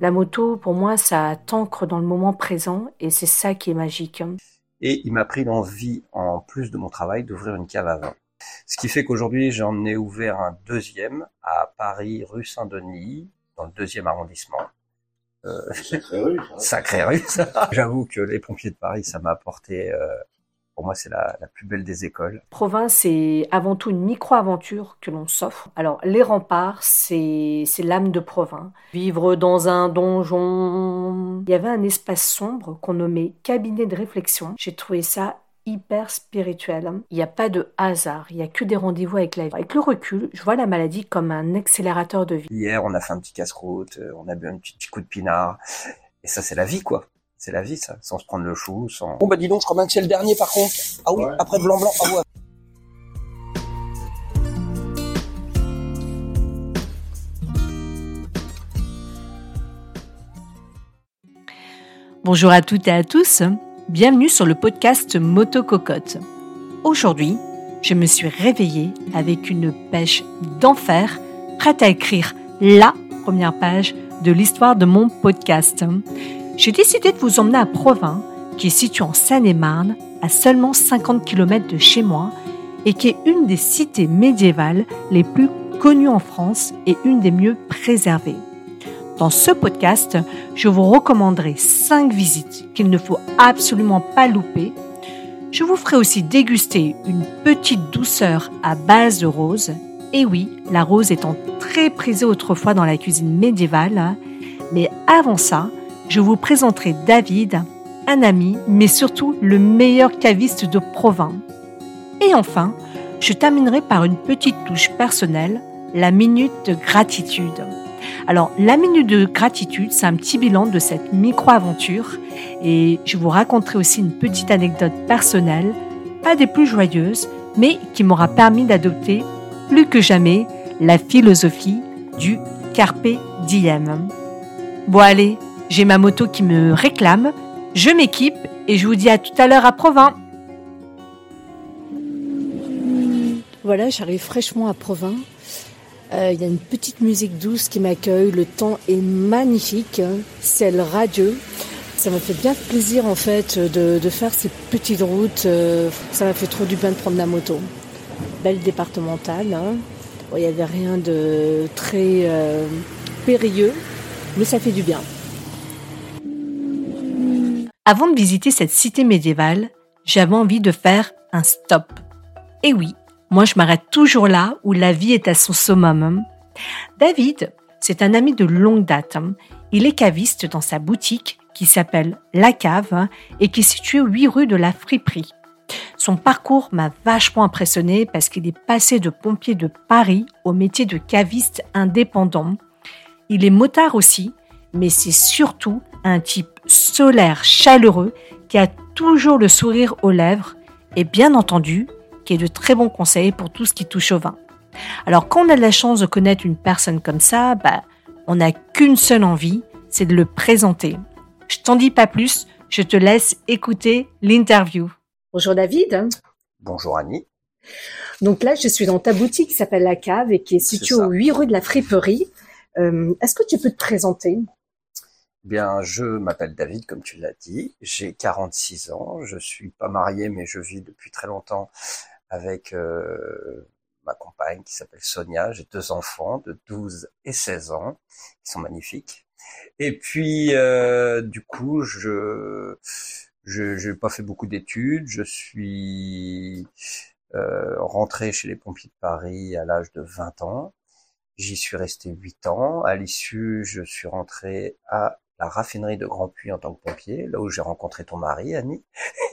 La moto, pour moi, ça t'ancre dans le moment présent et c'est ça qui est magique. Et il m'a pris l'envie, en plus de mon travail, d'ouvrir une cave à vin. Ce qui fait qu'aujourd'hui, j'en ai ouvert un deuxième à Paris, rue Saint-Denis, dans le deuxième arrondissement. Euh, sacrée rue, ça. Sacrée rue, ça. J'avoue que les pompiers de Paris, ça m'a apporté euh, pour moi, c'est la, la, plus belle des écoles. Provins, c'est avant tout une micro-aventure que l'on s'offre. Alors, les remparts, c'est l'âme de Provins. Vivre dans un donjon. Il y avait un espace sombre qu'on nommait cabinet de réflexion. J'ai trouvé ça hyper spirituel. Il n'y a pas de hasard, il n'y a que des rendez-vous avec la vie. Avec le recul, je vois la maladie comme un accélérateur de vie. Hier, on a fait un petit casse-croûte, on a bu un petit, petit coup de pinard. Et ça, c'est la vie, quoi. C'est la vie, ça, sans se prendre le chou, sans... Bon, bah dis donc, je crois bien que c'est le dernier, par contre. Ah oui, ouais. après blanc-blanc, ah ouais. Bonjour à toutes et à tous, bienvenue sur le podcast Moto Cocotte. Aujourd'hui, je me suis réveillée avec une pêche d'enfer, prête à écrire la première page de l'histoire de mon podcast. J'ai décidé de vous emmener à Provins, qui est situé en Seine-et-Marne, à seulement 50 km de chez moi, et qui est une des cités médiévales les plus connues en France et une des mieux préservées. Dans ce podcast, je vous recommanderai 5 visites qu'il ne faut absolument pas louper. Je vous ferai aussi déguster une petite douceur à base de rose. Et oui, la rose étant très prisée autrefois dans la cuisine médiévale. Mais avant ça, je vous présenterai David, un ami, mais surtout le meilleur caviste de Provins. Et enfin, je terminerai par une petite touche personnelle, la minute de gratitude. Alors, la minute de gratitude, c'est un petit bilan de cette micro-aventure et je vous raconterai aussi une petite anecdote personnelle, pas des plus joyeuses, mais qui m'aura permis d'adopter plus que jamais la philosophie du carpe diem. Bon allez, j'ai ma moto qui me réclame, je m'équipe et je vous dis à tout à l'heure à Provins. Voilà, j'arrive fraîchement à Provins. Euh, il y a une petite musique douce qui m'accueille. Le temps est magnifique. C'est le radieux. Ça m'a fait bien plaisir en fait de, faire ces petites routes. Euh, ça m'a fait trop du bien de prendre la moto. Belle départementale. Hein. Il n'y avait rien de très euh, périlleux, mais ça fait du bien. Avant de visiter cette cité médiévale, j'avais envie de faire un stop. Et oui, moi je m'arrête toujours là où la vie est à son summum. David, c'est un ami de longue date. Il est caviste dans sa boutique qui s'appelle La Cave et qui est située 8 rue de la Friperie. Son parcours m'a vachement impressionné parce qu'il est passé de pompier de Paris au métier de caviste indépendant. Il est motard aussi, mais c'est surtout un type solaire, chaleureux, qui a toujours le sourire aux lèvres et bien entendu, qui est de très bons conseils pour tout ce qui touche au vin. Alors quand on a de la chance de connaître une personne comme ça, bah, on n'a qu'une seule envie, c'est de le présenter. Je t'en dis pas plus, je te laisse écouter l'interview. Bonjour David. Bonjour Annie. Donc là, je suis dans ta boutique qui s'appelle La Cave et qui est située au 8 rue de la Friperie. Euh, Est-ce que tu peux te présenter? Bien, je m'appelle David, comme tu l'as dit. J'ai 46 ans. Je suis pas marié, mais je vis depuis très longtemps avec euh, ma compagne qui s'appelle Sonia. J'ai deux enfants de 12 et 16 ans qui sont magnifiques. Et puis, euh, du coup, je je n'ai pas fait beaucoup d'études. Je suis euh, rentré chez les pompiers de Paris à l'âge de 20 ans. J'y suis resté 8 ans. À l'issue, je suis rentré à la raffinerie de Grand Puy en tant que pompier, là où j'ai rencontré ton mari, Annie.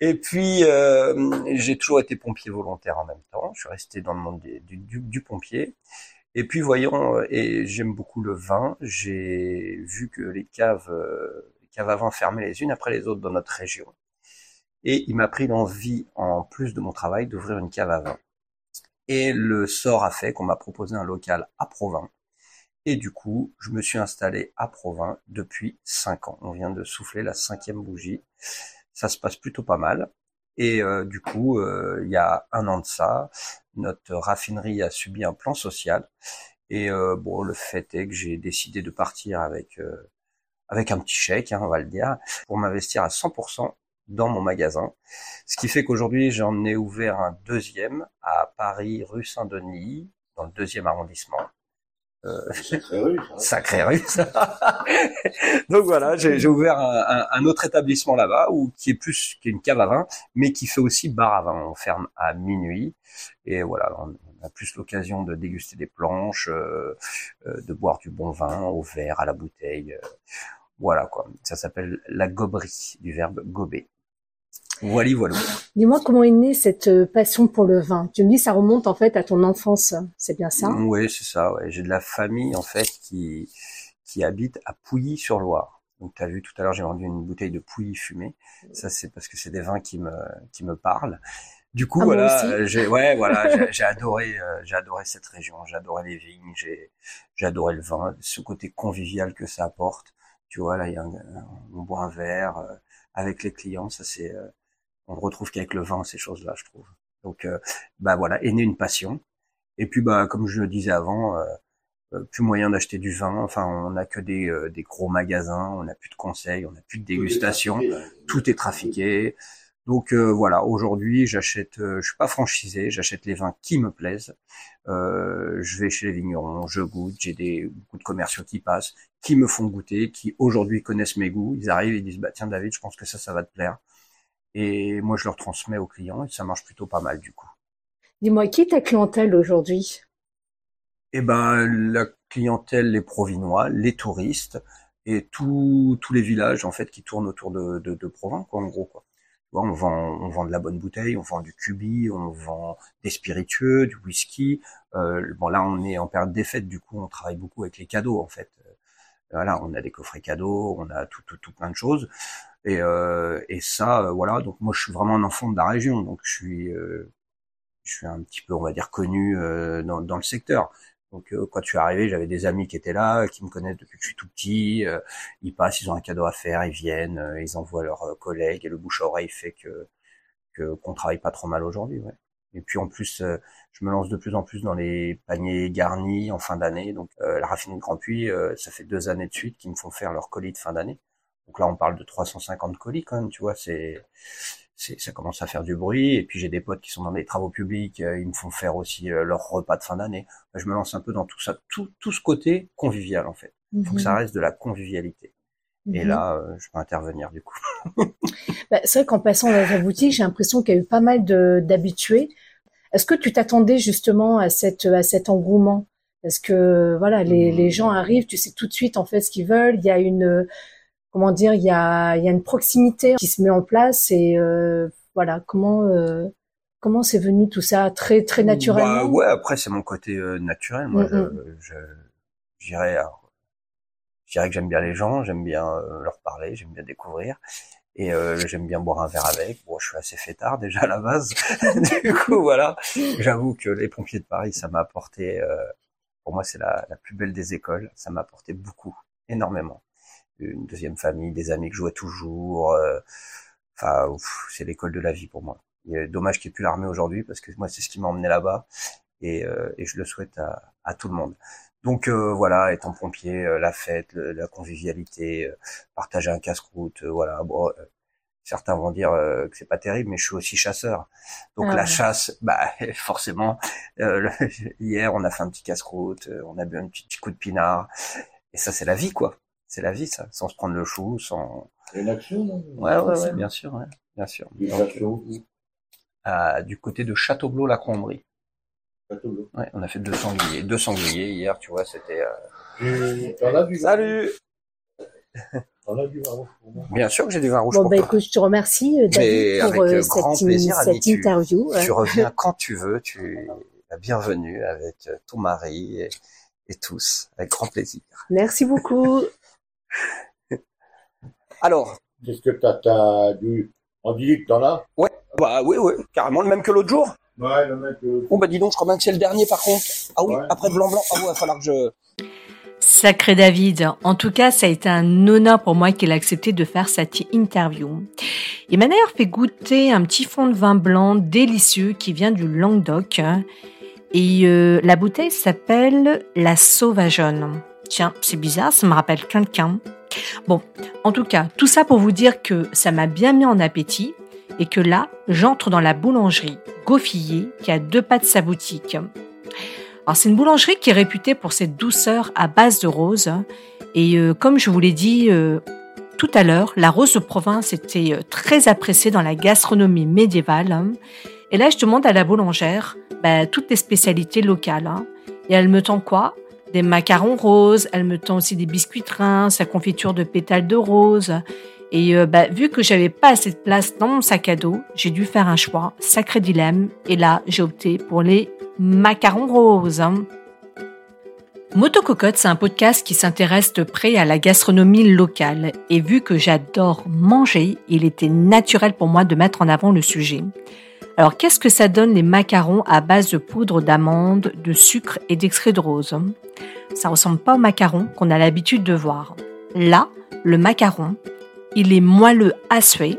et puis, euh, j'ai toujours été pompier volontaire en même temps. Je suis resté dans le monde du, du, du, pompier. Et puis voyons, euh, et j'aime beaucoup le vin. J'ai vu que les caves, euh, les caves à vin fermaient les unes après les autres dans notre région. Et il m'a pris l'envie, en plus de mon travail, d'ouvrir une cave à vin. Et le sort a fait qu'on m'a proposé un local à Provins et du coup, je me suis installé à Provins depuis cinq ans. On vient de souffler la cinquième bougie. Ça se passe plutôt pas mal. Et euh, du coup, euh, il y a un an de ça, notre raffinerie a subi un plan social. Et euh, bon, le fait est que j'ai décidé de partir avec avec un petit chèque, hein, on va le dire, pour m'investir à 100% dans mon magasin. Ce qui fait qu'aujourd'hui, j'en ai ouvert un deuxième à Paris, rue Saint-Denis, dans le deuxième arrondissement. Euh, ça. Sacrée rue, ça. Donc voilà, j'ai ouvert un, un, autre établissement là-bas, où qui est plus qui est une cave à vin, mais qui fait aussi bar à vin. On ferme à minuit, et voilà, on a plus l'occasion de déguster des planches, euh, euh, de boire du bon vin au verre, à la bouteille. voilà quoi. Ça s'appelle la goberie, du verbe gober. Voilà, voilà. Dis-moi comment est née cette euh, passion pour le vin. Tu me dis ça remonte en fait à ton enfance, c'est bien ça? Oui, c'est ça. Ouais. J'ai de la famille en fait qui qui habite à Pouilly-sur-Loire. Donc tu as vu tout à l'heure, j'ai vendu une bouteille de Pouilly fumée. Ça c'est parce que c'est des vins qui me qui me parlent. Du coup, ah, voilà, j'ai ouais, voilà, j'ai adoré, euh, j'ai adoré cette région, j'ai adoré les vignes, j'ai j'ai adoré le vin, ce côté convivial que ça apporte. Tu vois, là, il y a un, on boit un verre euh, avec les clients, ça c'est on retrouve qu'avec le vin ces choses-là, je trouve. Donc, euh, bah voilà, est née une passion. Et puis, bah comme je le disais avant, euh, euh, plus moyen d'acheter du vin. Enfin, on n'a que des, des gros magasins, on n'a plus de conseils, on n'a plus de dégustation. Tout est trafiqué. Donc voilà, aujourd'hui, j'achète, je suis pas franchisé, j'achète les vins qui me plaisent. je vais chez les vignerons, je goûte. J'ai des beaucoup de commerciaux qui passent, qui me font goûter, qui aujourd'hui connaissent mes goûts. Ils arrivent, ils disent bah tiens David, je pense que ça, ça va te plaire. Et moi, je leur transmets aux clients et ça marche plutôt pas mal du coup. Dis-moi, qui est ta clientèle aujourd'hui? Eh ben, la clientèle, les Provinois, les touristes et tous les villages en fait qui tournent autour de, de, de Provins, quoi, en gros. Quoi. On vend, on vend de la bonne bouteille, on vend du cubi, on vend des spiritueux, du whisky. Euh, bon là, on est en période des fêtes, du coup, on travaille beaucoup avec les cadeaux en fait. Voilà, on a des coffrets cadeaux, on a tout, tout, tout plein de choses. Et, euh, et ça, euh, voilà. Donc moi, je suis vraiment un enfant de la région, donc je suis, euh, je suis un petit peu, on va dire, connu dans, dans le secteur. Donc quand tu es arrivé, j'avais des amis qui étaient là, qui me connaissent depuis que je suis tout petit. ils passent, ils ont un cadeau à faire, ils viennent, ils envoient leurs collègues et le bouche à oreille fait que qu'on travaille pas trop mal aujourd'hui. Ouais. Et puis en plus, je me lance de plus en plus dans les paniers garnis en fin d'année. Donc la raffinerie Grand Puy, ça fait deux années de suite qu'ils me font faire leur colis de fin d'année. Donc là, on parle de 350 colis quand même, tu vois, c'est, c'est, ça commence à faire du bruit. Et puis j'ai des potes qui sont dans des travaux publics, euh, ils me font faire aussi euh, leur repas de fin d'année. Je me lance un peu dans tout ça, tout, tout ce côté convivial en fait. Il faut que ça mhm. reste de la convivialité. Et mhm. là, euh, je peux intervenir du coup. bah, c'est vrai qu'en passant dans ta boutique, j'ai l'impression qu'il y a eu pas mal de, d'habitués. Est-ce que tu t'attendais justement à cette à cet engouement? Parce que voilà, les, les gens arrivent, tu sais tout de suite en fait ce qu'ils veulent? Il y a une comment dire, il y a, y a une proximité qui se met en place et euh, voilà comment euh, comment c'est venu tout ça très très naturellement? Bah, ouais, après c'est mon côté euh, naturel. Moi, mm, je, je dirais, je dirais que j'aime bien les gens, j'aime bien leur parler, j'aime bien découvrir. Et j'aime bien boire un verre avec. Bon, je suis assez fêtard déjà à la base. du coup, voilà. J'avoue que les pompiers de Paris, ça m'a apporté. pour moi, c'est la, la plus belle des écoles. Ça m'a apporté beaucoup, énormément une deuxième famille, des amis que je vois toujours. Euh, enfin, c'est l'école de la vie pour moi. Il dommage qu'il n'y ait plus l'armée aujourd'hui parce que moi, c'est ce qui m'a emmené là-bas et, euh, et, je le souhaite à, à tout le monde. Donc euh, voilà, étant pompier, la fête, la convivialité, partager un casse-croûte, voilà. Bon, certains vont dire que c'est pas terrible, mais je suis aussi chasseur. Donc ah la chasse, bah forcément. hier, on a fait un petit casse-croûte, on a bu un petit coup de pinard, et ça c'est la vie quoi c'est la vie, ça, sans se prendre le chou, sans. Une action, non? Ouais, ouais, ouais, bien sûr, ouais, bien sûr. euh, du côté de Châteaublot-la-Combrie. Châteaublot. Ouais, on a fait deux sangliers, deux sangliers hier, tu vois, c'était. Euh... T'en as vu Salut. T'en as du vin rouge pour moi Bien sûr que j'ai du vin rouge bon, pour bah, toi. Écoute, je te remercie euh, David pour avec euh, grand cette, plaisir, cette Annie, tu- interview. Tu reviens quand tu veux, tu es bienvenue avec ton mari et, et tous, avec grand plaisir. Merci beaucoup. Alors, Qu'est-ce que t'as, t'as du, on dit que t'en as? ouais, bah oui, oui, carrément le même que l'autre jour. Ouais, le mec, euh, Bon bah dis donc, je crois bien que c'est le dernier par contre. Ah oui, Ouais. après blanc blanc, ah ouais, il va falloir que je. Sacré David, en tout cas, ça a été un honneur pour moi qu'il ait accepté de faire cette interview. Il m'a d'ailleurs fait goûter un petit fond de vin blanc délicieux qui vient du Languedoc. Et euh, la bouteille s'appelle la Sauvageonne. Tiens, c'est bizarre, ça me rappelle quelqu'un. Bon, en tout cas, tout ça pour vous dire que ça m'a bien mis en appétit et que là, j'entre dans la boulangerie Gaufillier qui a deux pas de sa boutique. Alors c'est une boulangerie qui est réputée pour ses douceurs à base de rose et euh, comme je vous l'ai dit euh, tout à l'heure, la rose de province était euh, très appréciée dans la gastronomie médiévale. Et là, je demande à la boulangère bah, toutes les spécialités locales. Hein. Et elle me tend quoi? Des macarons roses, elle me tend aussi des biscuits trins, sa confiture de pétales de rose. Et euh, bah, vu que j'avais pas assez de place dans mon sac à dos, j'ai dû faire un choix, sacré dilemme. Et là, j'ai opté pour les macarons roses. Motococotte, c'est un podcast qui s'intéresse de près à la gastronomie locale. Et vu que j'adore manger, il était naturel pour moi de mettre en avant le sujet. Alors, qu'est-ce que ça donne les macarons à base de poudre d'amande, de sucre et d'extrait de rose? Ça ressemble pas aux macarons qu'on a l'habitude de voir. Là, le macaron, il est moelleux à suer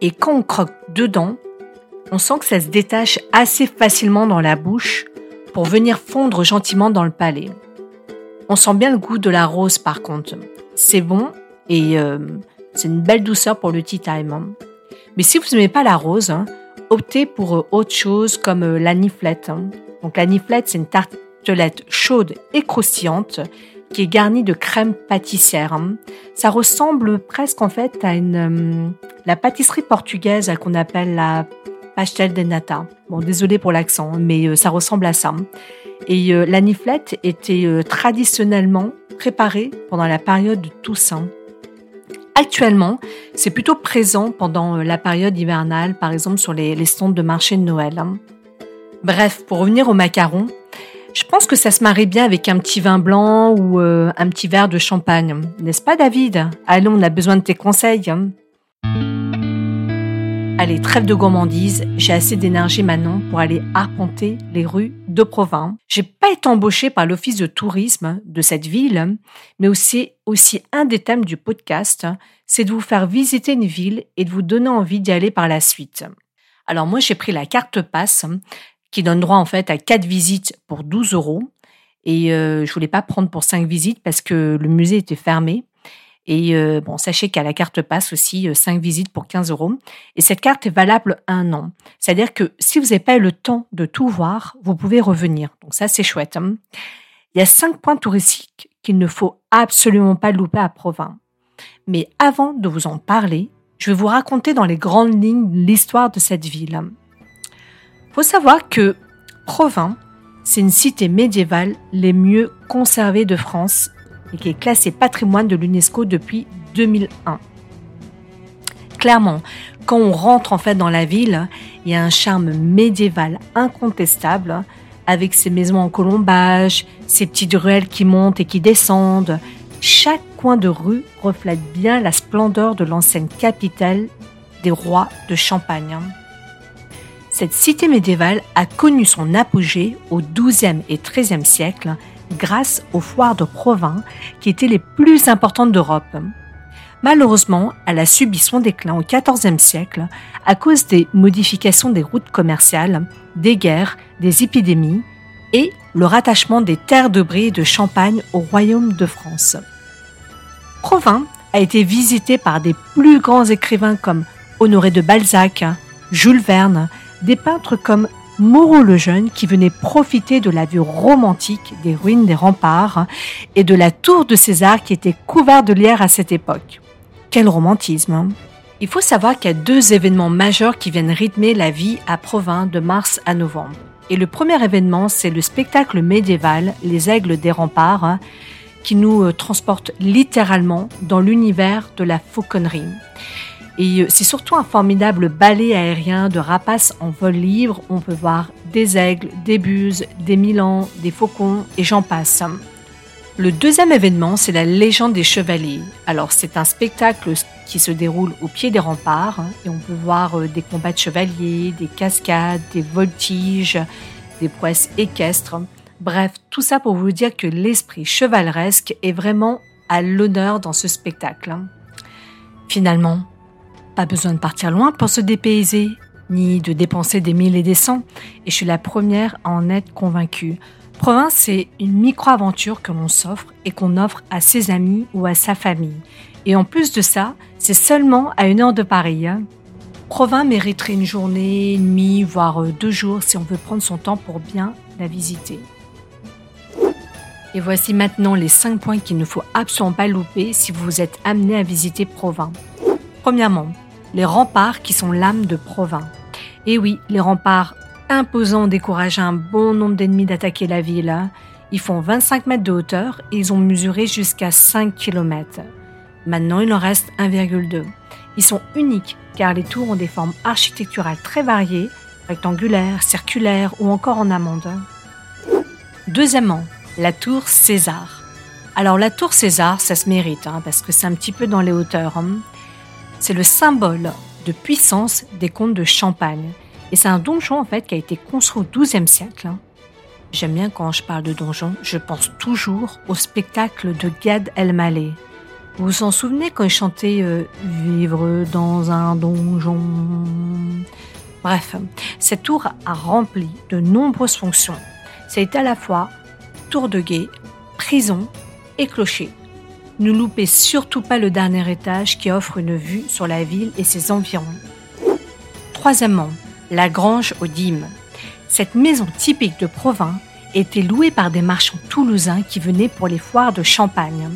et quand on croque dedans, on sent que ça se détache assez facilement dans la bouche pour venir fondre gentiment dans le palais. On sent bien le goût de la rose par contre. C'est bon et euh, c'est une belle douceur pour le tea time. Mais si vous n'aimez pas la rose, hein, opter pour euh, autre chose comme euh, la niflette. Hein. Donc la niflette, c'est une tartelette chaude et croustillante qui est garnie de crème pâtissière. Hein. Ça ressemble presque en fait à une euh, la pâtisserie portugaise qu'on appelle la pastel de nata. Bon, désolé pour l'accent, mais ça ressemble à ça. Et la niflette était traditionnellement préparée pendant la période de Toussaint. Actuellement, c'est plutôt présent pendant euh, la période hivernale, par exemple sur les, stands de marché de Noël. Hein. Bref, pour revenir au macaron, je pense que ça se marie bien avec un petit vin blanc ou euh, un petit verre de champagne. N'est-ce pas David? Allons, on a besoin de tes conseils. Allez, trêve de gourmandise, j'ai assez d'énergie maintenant pour aller arpenter les rues de Provins. J'ai pas été embauchée par l'office de tourisme de cette ville, mais aussi, aussi un des thèmes du podcast, c'est de vous faire visiter une ville et de vous donner envie d'y aller par la suite. Alors moi, j'ai pris la carte passe qui donne droit en fait à quatre visites pour 12 euros. Et euh, je voulais pas prendre pour cinq visites parce que le musée était fermé. Et euh, bon, sachez qu'à la carte passe aussi 5 euh, visites pour 15 euros. Et cette carte est valable un an. C'est-à-dire que si vous n'avez pas eu le temps de tout voir, vous pouvez revenir. Donc ça, c'est chouette. Hein. Il y a 5 points touristiques qu'il ne faut absolument pas louper à Provins. Mais avant de vous en parler, je vais vous raconter dans les grandes lignes l'histoire de cette ville. Il faut savoir que Provins, c'est une cité médiévale les mieux conservées de France et qui est classé patrimoine de l'UNESCO depuis 2001. Clairement, quand on rentre en fait dans la ville, il y a un charme médiéval incontestable avec ses maisons en colombage, ses petites ruelles qui montent et qui descendent. Chaque coin de rue reflète bien la splendeur de l'ancienne capitale des rois de Champagne. Cette cité médiévale a connu son apogée au XIIe et XIIIe siècle grâce aux foires de Provins qui étaient les plus importantes d'Europe. Malheureusement, elle a subi son déclin au XIVe siècle à cause des modifications des routes commerciales, des guerres, des épidémies et le rattachement des terres de Brie et de Champagne au royaume de France. Provins a été visité par des plus grands écrivains comme Honoré de Balzac, Jules Verne, des peintres comme Moreau le Jeune qui venait profiter de la vue romantique des ruines des remparts et de la tour de César qui était couverte de lierre à cette époque. Quel romantisme hein. Il faut savoir qu'il y a deux événements majeurs qui viennent rythmer la vie à Provins de mars à novembre. Et le premier événement, c'est le spectacle médiéval Les Aigles des Remparts, hein, qui nous euh, transporte littéralement dans l'univers de la fauconnerie. Et euh, c'est surtout un formidable ballet aérien de rapaces en vol libre. On peut voir des aigles, des buses, des milans, des faucons et j'en passe. Le deuxième événement, c'est la légende des chevaliers. Alors, c'est un spectacle qui se déroule au pied des remparts hein, et on peut voir euh, des combats de chevaliers, des cascades, des voltiges, des prouesses équestres. Bref, tout ça pour vous dire que l'esprit chevaleresque est vraiment à l'honneur dans ce spectacle. Finalement, pas besoin de partir loin pour se dépayser. ni de dépenser des mille et des cents, et je suis la première à en être convaincue. Provins, c'est une micro-aventure que l'on s'offre et qu'on offre à ses amis ou à sa famille. Et en plus de ça, c'est seulement à une heure de Paris. Hein. Provins mériterait une journée, une nuit, voire euh, deux jours si on veut prendre son temps pour bien la visiter. Et voici maintenant les 5 points qu'il ne faut absolument pas louper si vous vous êtes amené à visiter Provins. Premièrement, les remparts qui sont l'âme de Provins. Et oui, les remparts imposants découragent un bon nombre d'ennemis d'attaquer la ville. Ils font 25 mètres de hauteur et ils ont mesuré jusqu'à 5 km. Maintenant, il en reste 1,2. Ils sont uniques car les tours ont des formes architecturales très variées, rectangulaires, circulaires ou encore en amande. Deuxièmement, la tour César. Alors la tour César, ça se mérite, hein, parce que c'est un petit peu dans les hauteurs. Hein. C'est le symbole de puissance des comtes de Champagne. Et c'est un donjon en fait qui a été construit au XIIe siècle. Hein. J'aime bien quand je parle de donjon, je pense toujours au spectacle de Gad Elmaleh. Vous vous en souvenez quand il chantait euh, Vivre dans un donjon? Bref, cette tour a rempli de nombreuses fonctions. C'est à la fois tour de guet, prison et clocher. Ne loupez surtout pas le dernier étage qui offre une vue sur la ville et ses environs. Troisièmement, la grange aux dîmes. Cette maison typique de Provins était louée par des marchands toulousains qui venaient pour les foires de Champagne.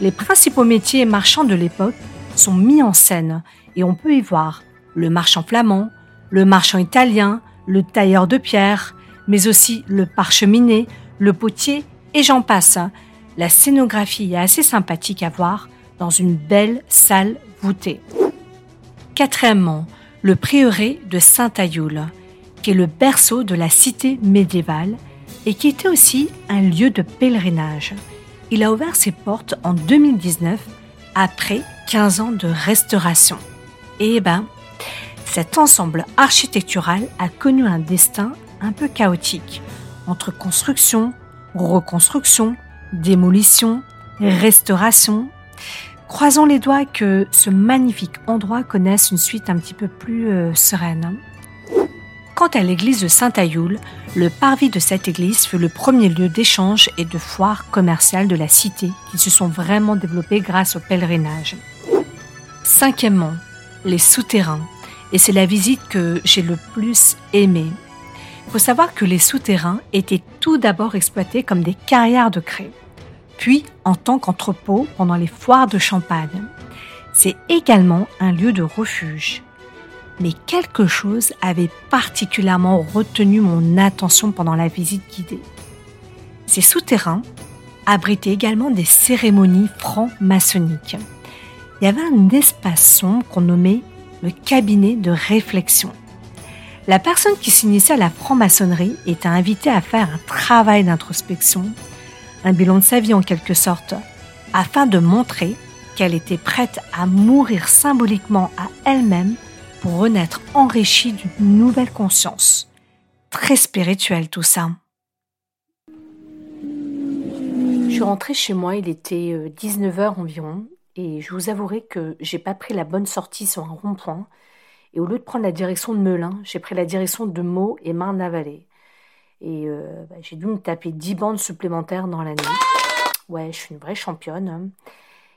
Les principaux métiers marchands de l'époque sont mis en scène et on peut y voir le marchand flamand, le marchand italien, le tailleur de pierre, mais aussi le parcheminet, le potier et j'en passe. La scénographie est assez sympathique à voir dans une belle salle voûtée. Quatrièmement, le prieuré de Saint-Ayoul, qui est le berceau de la cité médiévale et qui était aussi un lieu de pèlerinage. Il a ouvert ses portes en 2019 après 15 ans de restauration. Et eh ben, cet ensemble architectural a connu un destin un peu chaotique entre construction, reconstruction, démolition, restauration. Croisons les doigts que ce magnifique endroit connaisse une suite un petit peu plus euh, sereine. Quant à l'église de Saint-Ayoul, le parvis de cette église fut le premier lieu d'échange et de foire commerciale de la cité qui se sont vraiment développés grâce au pèlerinage. Cinquièmement, les souterrains. Et c'est la visite que j'ai le plus aimée. Il faut savoir que les souterrains étaient tout d'abord exploités comme des carrières de craie, puis en tant qu'entrepôt pendant les foires de champagne. C'est également un lieu de refuge. Mais quelque chose avait particulièrement retenu mon attention pendant la visite guidée. Ces souterrains abritaient également des cérémonies franc-maçonniques. Il y avait un espace sombre qu'on nommait le cabinet de réflexion. La personne qui s'initiait à la franc-maçonnerie était invitée à faire un travail d'introspection, un bilan de sa vie en quelque sorte, afin de montrer qu'elle était prête à mourir symboliquement à elle-même pour renaître enrichie d'une nouvelle conscience. Très spirituel tout ça. Je suis rentrée chez moi, il était 19h euh, environ, et je vous avouerai que j'ai pas pris la bonne sortie sur un rond-point et au lieu de prendre la direction de Melun, j'ai pris la direction de Meaux et Marne-la-Vallée. Et euh, bah, j'ai dû me taper 10 bandes supplémentaires dans la nuit. Ouais, je suis une vraie championne. Hein.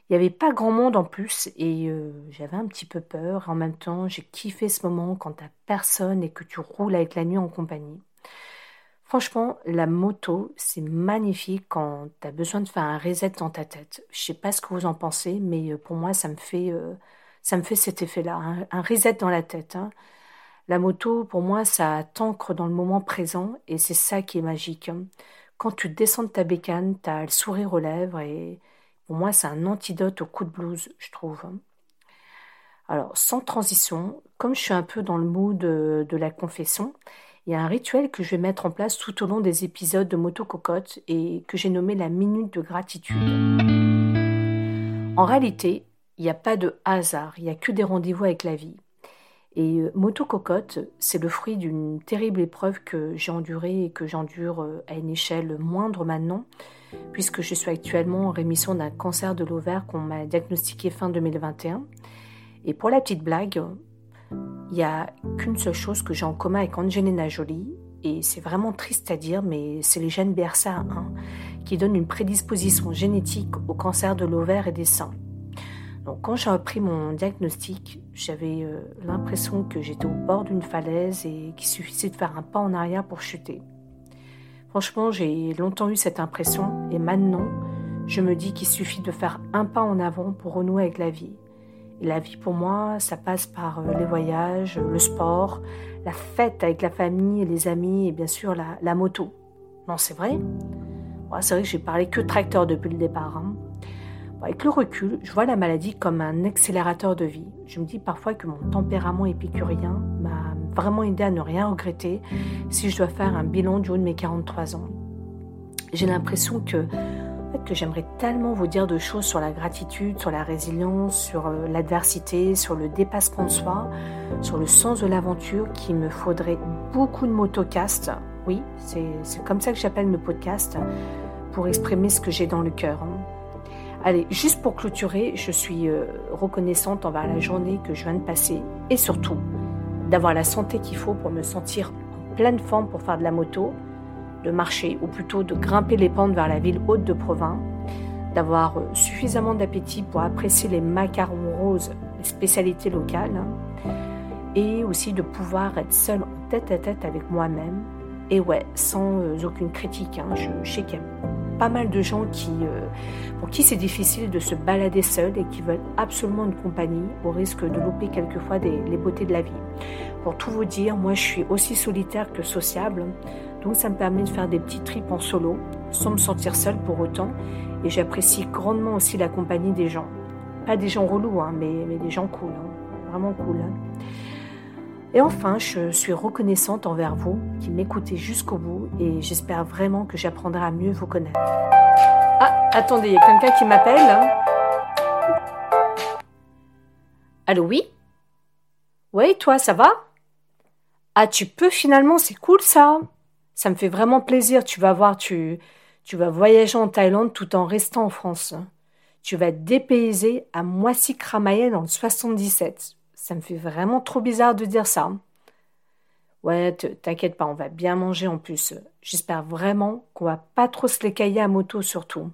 Il n'y avait pas grand monde en plus et euh, j'avais un petit peu peur. En même temps, j'ai kiffé ce moment quand t'as personne et que tu roules avec la nuit en compagnie. Franchement, la moto, c'est magnifique quand tu as besoin de faire un reset dans ta tête. Je sais pas ce que vous en pensez, mais euh, pour moi, ça me fait ça me fait cet effet-là, un, reset dans la tête. Hein. La moto, pour moi, ça t'ancre dans le moment présent et c'est ça qui est magique. Quand tu descends de ta bécane, tu as le sourire aux lèvres et pour moi, c'est un antidote au coup de blues, je trouve. Alors, sans transition, comme je suis un peu dans le mood de, de la confession, il y a un rituel que je vais mettre en place tout au long des épisodes de Moto Cocotte et que j'ai nommé la minute de gratitude. En réalité, il n'y a pas de hasard, il n'y a que des rendez-vous avec la vie. Et euh, Moto Cocotte, c'est le fruit d'une terrible épreuve que j'ai endurée et que j'endure euh, à une échelle moindre maintenant, puisque je suis actuellement en rémission d'un cancer de l'ovaire qu'on m'a diagnostiqué fin 2021. Et pour la petite blague, il n'y a qu'une seule chose que j'ai en commun avec Angelina Jolie, et c'est vraiment triste à dire, mais c'est les gènes BRCA1 qui donnent une prédisposition génétique au cancer de l'ovaire et des seins. Donc, quand j'ai appris mon diagnostic, j'avais euh, l'impression que j'étais au bord d'une falaise et qu'il suffisait de faire un pas en arrière pour chuter. Franchement, j'ai longtemps eu cette impression et maintenant, je me dis qu'il suffit de faire un pas en avant pour renouer avec la vie. Et la vie pour moi, ça passe par euh, les voyages, le sport, la fête avec la famille et les amis et bien sûr la, moto. Non, c'est vrai. c'est vrai que j'ai parlé que tracteur depuis le départ. Hein. Avec le recul, je vois la maladie comme un accélérateur de vie. Je me dis parfois que mon tempérament épicurien m'a vraiment aidé à ne rien regretter si je dois faire un bilan du haut de mes 43 ans. J'ai l'impression que, que j'aimerais tellement vous dire de choses sur la gratitude, sur la résilience, sur euh, l'adversité, sur le dépassement de soi, sur le sens de l'aventure, qu'il me faudrait beaucoup de motocast. Oui, c'est comme ça que j'appelle mes podcasts, pour exprimer ce que j'ai dans le cœur. Hein. Allez, juste pour clôturer, je suis euh, reconnaissante envers la journée que je viens de passer et surtout d'avoir la santé qu'il faut pour me sentir en pleine forme pour faire de la moto, de marcher ou plutôt de grimper les pentes vers la ville haute de Provins, d'avoir euh, suffisamment d'appétit pour apprécier les macarons roses, les spécialités locales, hein, et aussi de pouvoir être seule en tête à tête avec moi-même. Et ouais, sans euh, aucune critique. Hein, je, sais pas mal de gens qui, euh, pour qui c'est difficile de se balader seul et qui veulent absolument une compagnie au risque de louper quelquefois les beautés de la vie. Pour tout vous dire, moi je suis aussi solitaire que sociable, donc ça me permet de faire des petits trips en solo sans me sentir seule pour autant et j'apprécie grandement aussi la compagnie des gens. Pas des gens relous, hein, mais, mais, des gens cool, hein. vraiment cool. Hein. Et enfin, je suis reconnaissante envers vous qui m'écoutez jusqu'au bout et j'espère vraiment que j'apprendrai à mieux vous connaître. Ah, attendez, il y a quelqu'un qui m'appelle. Allô, oui? Oui, toi, ça va? Ah, tu peux finalement, c'est cool ça. Ça me fait vraiment plaisir. Tu vas voir, tu, vas voyager en Thaïlande tout en restant en France. Tu vas dépaysé à Moissy-Cramaillet dans le 77. Ça me fait vraiment trop bizarre de dire ça. Ouais, t'inquiète pas, on va bien manger en plus. J'espère vraiment qu'on va pas trop se l'écailler à moto surtout.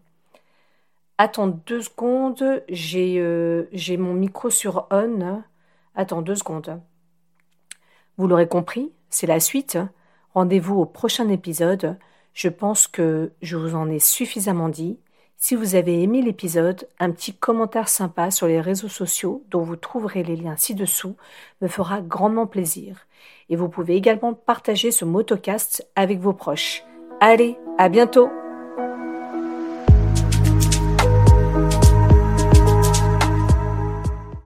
Attends deux secondes, j'ai euh, j'ai mon micro sur on. Attends deux secondes. Vous l'aurez compris, c'est la suite. Rendez-vous au prochain épisode. Je pense que je vous en ai suffisamment dit. Si vous avez aimé l'épisode, un petit commentaire sympa sur les réseaux sociaux dont vous trouverez les liens ci-dessous me fera grandement plaisir. Et vous pouvez également partager ce motocast avec vos proches. Allez, à bientôt